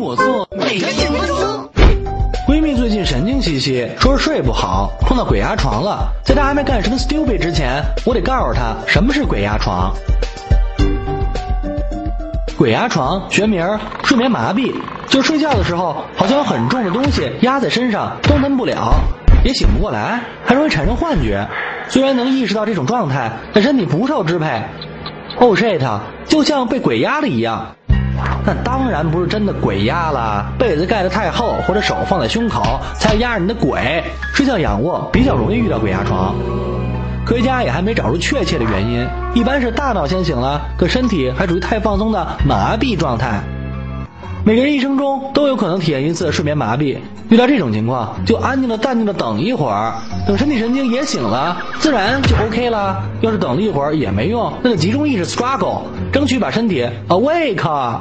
听我做，每天听我做。闺蜜最近神经兮兮，说是睡不好，碰到鬼压床了。在她还没干什么 stupid 之前，我得告诉她什么是鬼压床。鬼压床学名睡眠麻痹，就睡觉的时候好像有很重的东西压在身上，动弹不了，也醒不过来，还容易产生幻觉。虽然能意识到这种状态，但身体不受支配。Oh shit！就像被鬼压了一样。那当然不是真的鬼压了，被子盖得太厚或者手放在胸口才压着你的鬼。睡觉仰卧比较容易遇到鬼压床。科学家也还没找出确切的原因，一般是大脑先醒了，可身体还处于太放松的麻痹状态。每个人一生中都有可能体验一次睡眠麻痹，遇到这种情况就安静的淡定的等一会儿，等身体神经也醒了，自然就 OK 了。要是等了一会儿也没用，那就集中意识 struggle，争取把身体 awake。